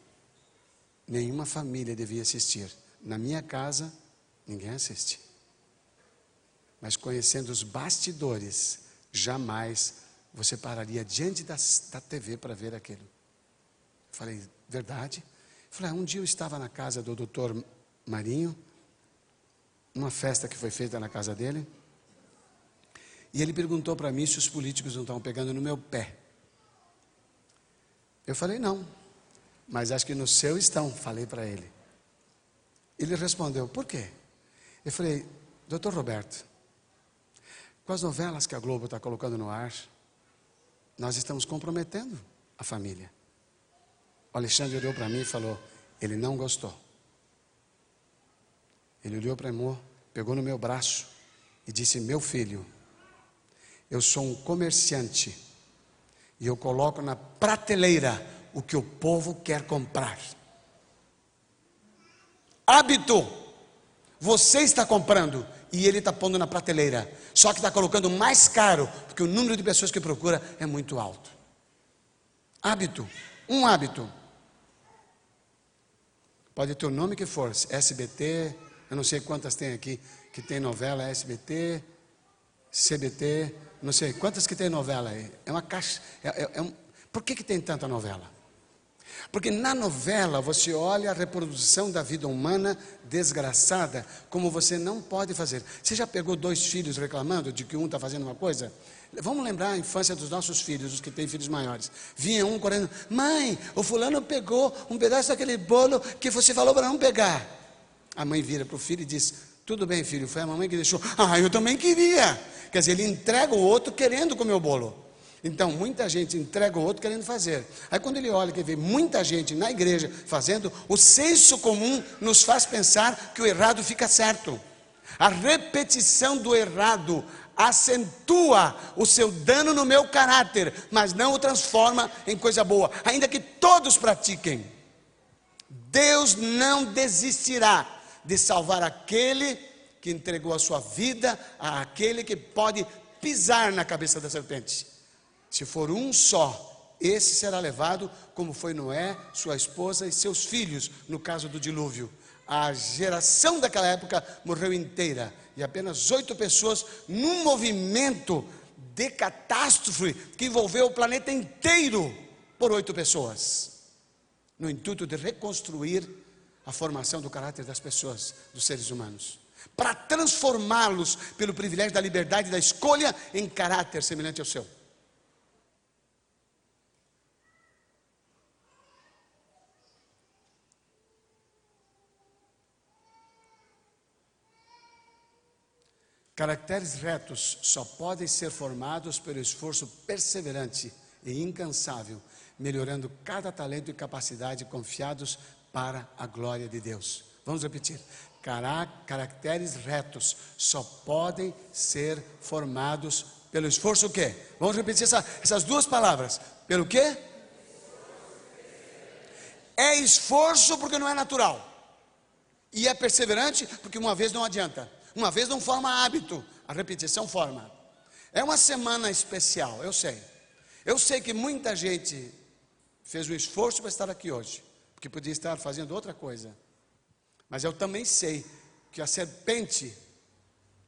nenhuma família devia assistir. Na minha casa, ninguém assiste. Mas conhecendo os bastidores, jamais você pararia diante da, TV para ver aquilo. Falei, verdade? Falei, ah, um dia eu estava na casa do doutor Marinho, numa festa que foi feita na casa dele, e ele perguntou para mim se os políticos não estavam pegando no meu pé. Eu falei, não, mas acho que no seu estão, falei para ele. Ele respondeu, por quê? Eu falei, doutor Roberto, com as novelas que a Globo está colocando no ar, nós estamos comprometendo a família. O Alexandre olhou para mim e falou: Ele não gostou. Ele olhou para mim, pegou no meu braço e disse: Meu filho, eu sou um comerciante e eu coloco na prateleira o que o povo quer comprar. Hábito. Você está comprando e ele está pondo na prateleira. Só que está colocando mais caro, porque o número de pessoas que procura é muito alto. Hábito, um hábito. Pode ter o nome que for, SBT, eu não sei quantas tem aqui, que tem novela SBT, CBT, não sei quantas que tem novela aí. É uma caixa. É, é, é um, por que, que tem tanta novela? Porque na novela você olha a reprodução da vida humana desgraçada, como você não pode fazer. Você já pegou dois filhos reclamando de que um está fazendo uma coisa? Vamos lembrar a infância dos nossos filhos, os que têm filhos maiores. Vinha um correndo, mãe, o fulano pegou um pedaço daquele bolo que você falou para não pegar. A mãe vira para o filho e diz: Tudo bem, filho, foi a mamãe que deixou. Ah, eu também queria. Quer dizer, ele entrega o outro querendo comer o bolo. Então, muita gente entrega o outro querendo fazer. Aí, quando ele olha que vê muita gente na igreja fazendo, o senso comum nos faz pensar que o errado fica certo. A repetição do errado acentua o seu dano no meu caráter, mas não o transforma em coisa boa, ainda que todos pratiquem. Deus não desistirá de salvar aquele que entregou a sua vida àquele que pode pisar na cabeça da serpente. Se for um só, esse será levado, como foi Noé, sua esposa e seus filhos, no caso do dilúvio. A geração daquela época morreu inteira e apenas oito pessoas num movimento de catástrofe que envolveu o planeta inteiro por oito pessoas, no intuito de reconstruir a formação do caráter das pessoas, dos seres humanos, para transformá-los pelo privilégio da liberdade da escolha em caráter semelhante ao seu. Caracteres retos só podem ser formados pelo esforço perseverante e incansável, melhorando cada talento e capacidade confiados para a glória de Deus. Vamos repetir. Caracteres retos só podem ser formados pelo esforço o quê? Vamos repetir essa, essas duas palavras. Pelo quê? É esforço porque não é natural. E é perseverante porque uma vez não adianta. Uma vez não forma hábito, a repetição forma. É uma semana especial, eu sei. Eu sei que muita gente fez um esforço para estar aqui hoje, porque podia estar fazendo outra coisa. Mas eu também sei que a serpente,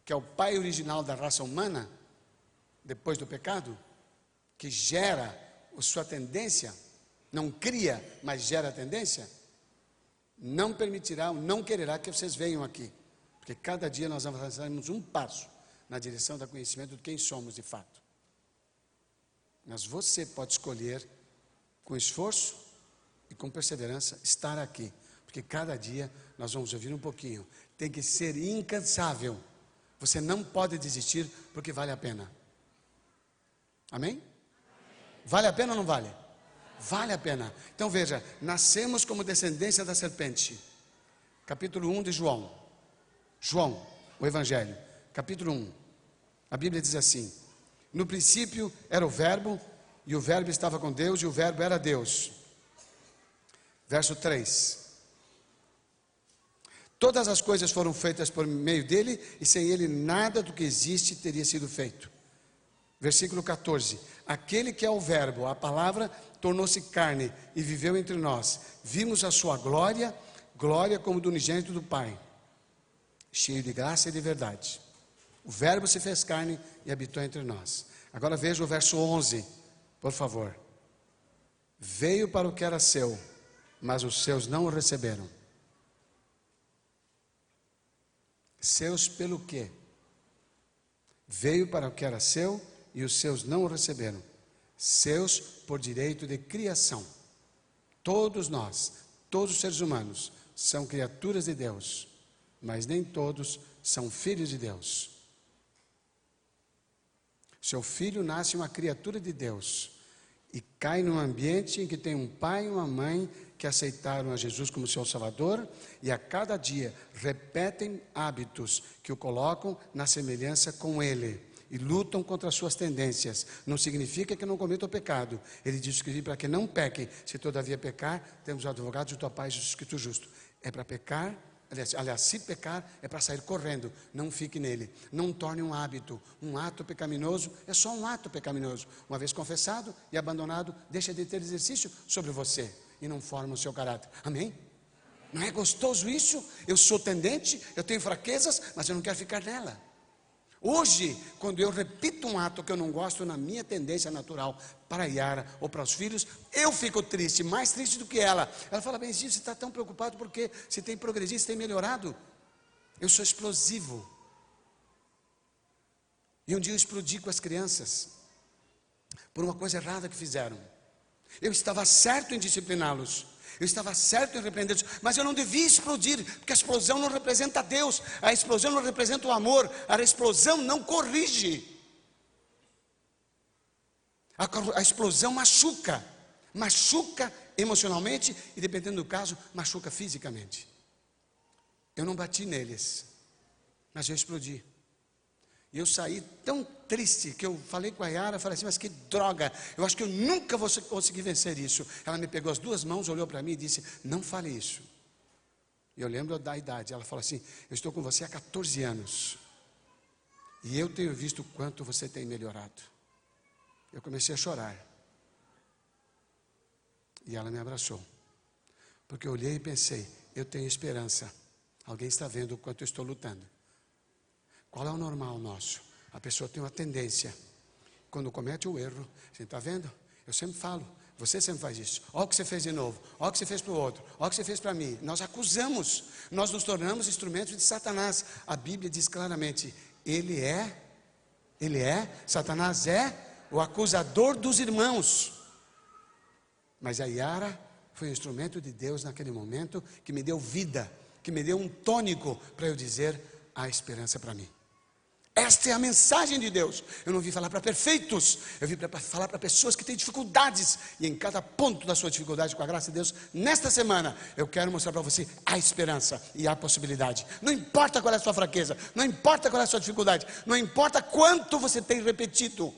que é o pai original da raça humana, depois do pecado, que gera a sua tendência, não cria, mas gera a tendência, não permitirá, não quererá que vocês venham aqui. Porque cada dia nós avançamos um passo na direção do conhecimento de quem somos de fato. Mas você pode escolher, com esforço e com perseverança, estar aqui. Porque cada dia nós vamos ouvir um pouquinho. Tem que ser incansável. Você não pode desistir porque vale a pena. Amém? Vale a pena ou não vale? Vale a pena. Então veja, nascemos como descendência da serpente. Capítulo 1 de João. João, o Evangelho, capítulo 1. A Bíblia diz assim: No princípio era o Verbo, e o Verbo estava com Deus, e o Verbo era Deus. Verso 3. Todas as coisas foram feitas por meio dele, e sem ele nada do que existe teria sido feito. Versículo 14: Aquele que é o Verbo, a palavra, tornou-se carne e viveu entre nós. Vimos a sua glória, glória como do unigênito do Pai cheio de graça e de verdade. O Verbo se fez carne e habitou entre nós. Agora veja o verso 11, por favor. Veio para o que era seu, mas os seus não o receberam. Seus pelo quê? Veio para o que era seu e os seus não o receberam. Seus por direito de criação. Todos nós, todos os seres humanos, são criaturas de Deus mas nem todos são filhos de Deus. Seu filho nasce uma criatura de Deus e cai num ambiente em que tem um pai e uma mãe que aceitaram a Jesus como seu Salvador e a cada dia repetem hábitos que o colocam na semelhança com Ele e lutam contra as suas tendências. Não significa que não cometam o pecado. Ele diz que para que não pequem, se todavia pecar, temos o advogado de tua Pai Jesus Cristo justo. É para pecar aliás, aliás, se pecar é para sair correndo, não fique nele. Não torne um hábito, um ato pecaminoso, é só um ato pecaminoso. Uma vez confessado e abandonado, deixa de ter exercício sobre você e não forma o seu caráter. Amém? Não é gostoso isso? Eu sou tendente, eu tenho fraquezas, mas eu não quero ficar nela. Hoje, quando eu repito um ato que eu não gosto na minha tendência natural para a Yara ou para os filhos, eu fico triste, mais triste do que ela. Ela fala, bem, você está tão preocupado porque você tem progredido, você tem melhorado. Eu sou explosivo. E um dia eu explodi com as crianças por uma coisa errada que fizeram. Eu estava certo em discipliná-los. Eu estava certo em repreendê-los, mas eu não devia explodir, porque a explosão não representa Deus, a explosão não representa o amor, a explosão não corrige. A, a explosão machuca, machuca emocionalmente e, dependendo do caso, machuca fisicamente. Eu não bati neles, mas eu explodi. E eu saí tão triste que eu falei com a Yara, falei assim, mas que droga, eu acho que eu nunca vou conseguir vencer isso. Ela me pegou as duas mãos, olhou para mim e disse, não fale isso. E eu lembro da idade, ela falou assim, eu estou com você há 14 anos. E eu tenho visto o quanto você tem melhorado. Eu comecei a chorar. E ela me abraçou. Porque eu olhei e pensei, eu tenho esperança. Alguém está vendo o quanto eu estou lutando. Qual é o normal nosso? A pessoa tem uma tendência, quando comete o erro, você está vendo? Eu sempre falo, você sempre faz isso. Olha o que você fez de novo, olha o que você fez para o outro, olha o que você fez para mim. Nós acusamos, nós nos tornamos instrumentos de Satanás. A Bíblia diz claramente: ele é, ele é, Satanás é o acusador dos irmãos. Mas a Yara foi um instrumento de Deus naquele momento que me deu vida, que me deu um tônico para eu dizer: há esperança para mim. Esta é a mensagem de Deus. Eu não vim falar para perfeitos, eu vim para falar para pessoas que têm dificuldades. E em cada ponto da sua dificuldade, com a graça de Deus, nesta semana, eu quero mostrar para você a esperança e a possibilidade. Não importa qual é a sua fraqueza, não importa qual é a sua dificuldade, não importa quanto você tem repetido.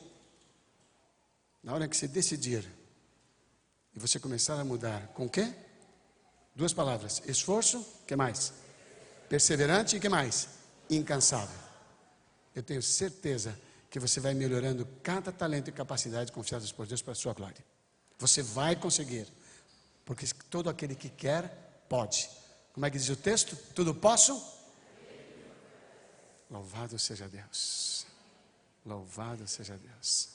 Na hora que você decidir e você começar a mudar, com o quê? Duas palavras: esforço, que mais? Perseverante e que mais? Incansável. Eu tenho certeza que você vai melhorando cada talento e capacidade confiados por Deus para a sua glória. Você vai conseguir, porque todo aquele que quer, pode. Como é que diz o texto? Tudo posso? Louvado seja Deus. Louvado seja Deus.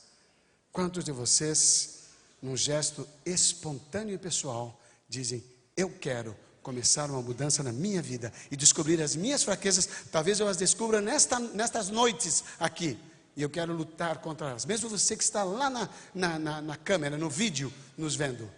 Quantos de vocês, num gesto espontâneo e pessoal, dizem: Eu quero começar uma mudança na minha vida e descobrir as minhas fraquezas? Talvez eu as descubra nesta, nestas noites aqui. E eu quero lutar contra elas. Mesmo você que está lá na, na, na, na câmera, no vídeo, nos vendo.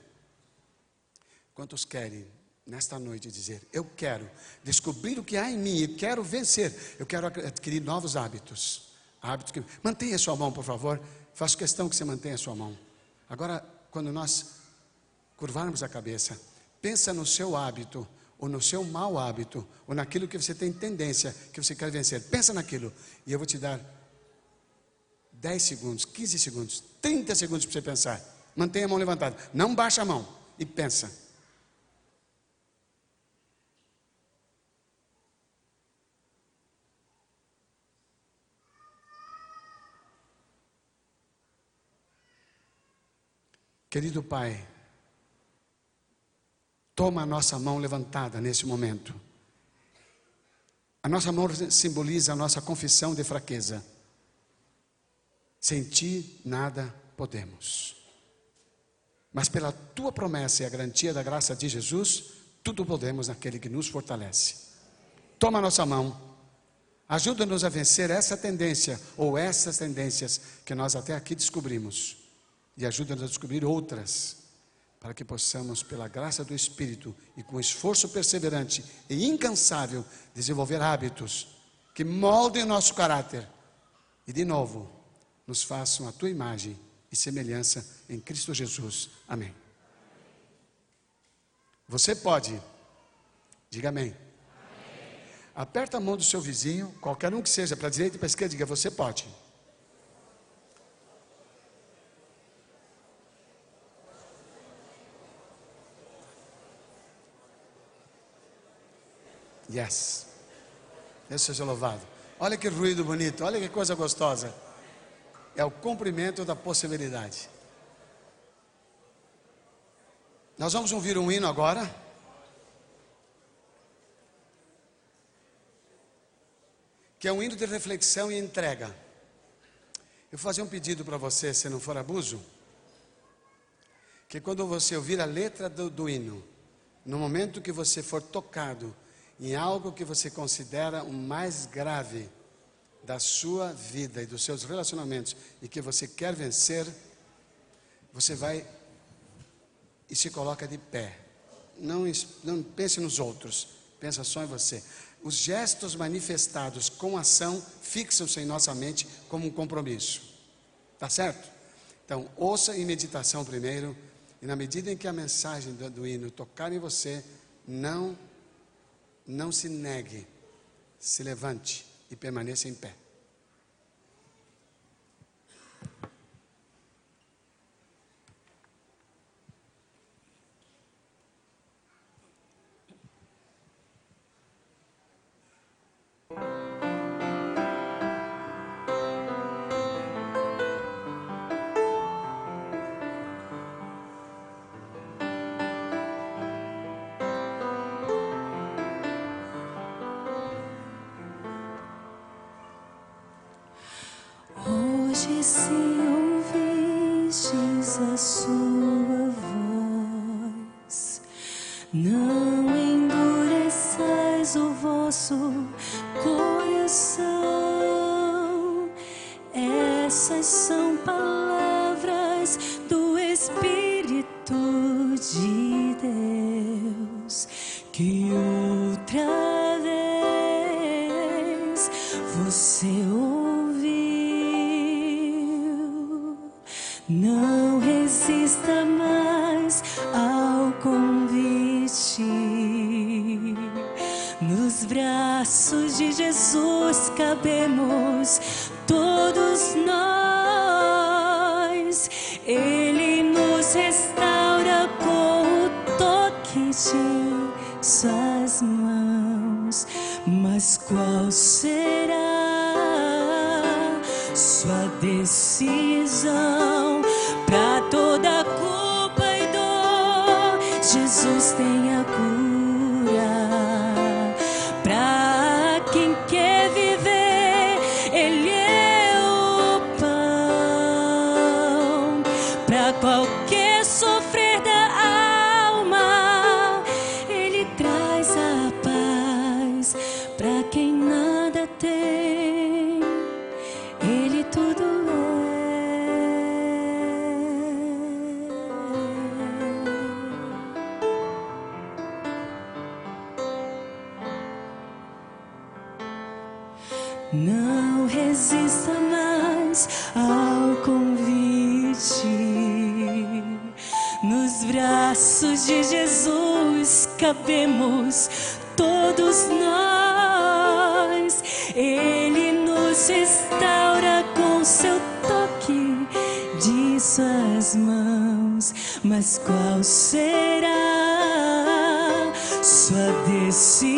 Quantos querem nesta noite dizer: Eu quero descobrir o que há em mim, eu quero vencer, eu quero adquirir novos hábitos. Hábitos que. Mantenha sua mão, por favor. Faço questão que você mantenha sua mão. Agora, quando nós curvarmos a cabeça, pensa no seu hábito, ou no seu mau hábito, ou naquilo que você tem tendência, que você quer vencer. Pensa naquilo. E eu vou te dar 10 segundos, 15 segundos, 30 segundos para você pensar. Mantenha a mão levantada. Não baixa a mão. E pensa. Querido Pai, toma a nossa mão levantada nesse momento. A nossa mão simboliza a nossa confissão de fraqueza. Sem ti nada podemos. Mas pela tua promessa e a garantia da graça de Jesus, tudo podemos naquele que nos fortalece. Toma a nossa mão. Ajuda-nos a vencer essa tendência ou essas tendências que nós até aqui descobrimos e ajuda-nos a descobrir outras, para que possamos, pela graça do Espírito e com esforço perseverante e incansável, desenvolver hábitos que moldem o nosso caráter e, de novo, nos façam a tua imagem e semelhança em Cristo Jesus. Amém. Você pode, diga amém. amém. Aperta a mão do seu vizinho, qualquer um que seja, para a direita e para a esquerda, diga: Você pode. Yes. Deus seja louvado. Olha que ruído bonito, olha que coisa gostosa. É o cumprimento da possibilidade. Nós vamos ouvir um hino agora. Que é um hino de reflexão e entrega. Eu vou fazer um pedido para você, se não for abuso. Que quando você ouvir a letra do, do hino, no momento que você for tocado em algo que você considera o mais grave da sua vida e dos seus relacionamentos e que você quer vencer, você vai e se coloca de pé. Não, não pense nos outros, pensa só em você. Os gestos manifestados com ação fixam-se em nossa mente como um compromisso. Tá certo? Então, ouça em meditação primeiro, e na medida em que a mensagem do, do hino tocar em você, não, não se negue, se levante e permaneça em pé. o vosso coração. Essas são Ele é o pão.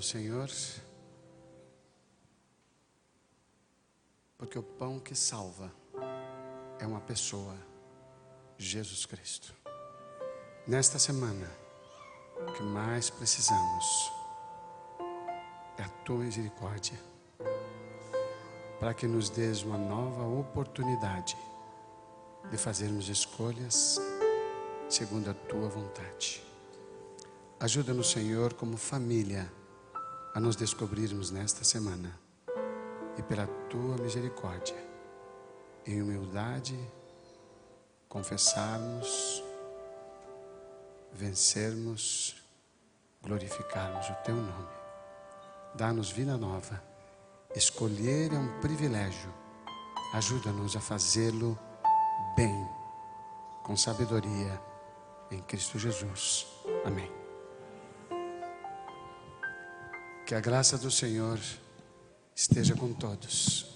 Obrigado, Senhor, porque o pão que salva é uma pessoa, Jesus Cristo. Nesta semana, o que mais precisamos é a tua misericórdia, para que nos dês uma nova oportunidade de fazermos escolhas segundo a tua vontade. Ajuda-nos, Senhor, como família, a nos descobrirmos nesta semana e pela tua misericórdia, em humildade, confessarmos, vencermos, glorificarmos o teu nome. Dá-nos vida nova. Escolher é um privilégio. Ajuda-nos a fazê-lo bem, com sabedoria, em Cristo Jesus. Amém. Que a graça do Senhor esteja com todos.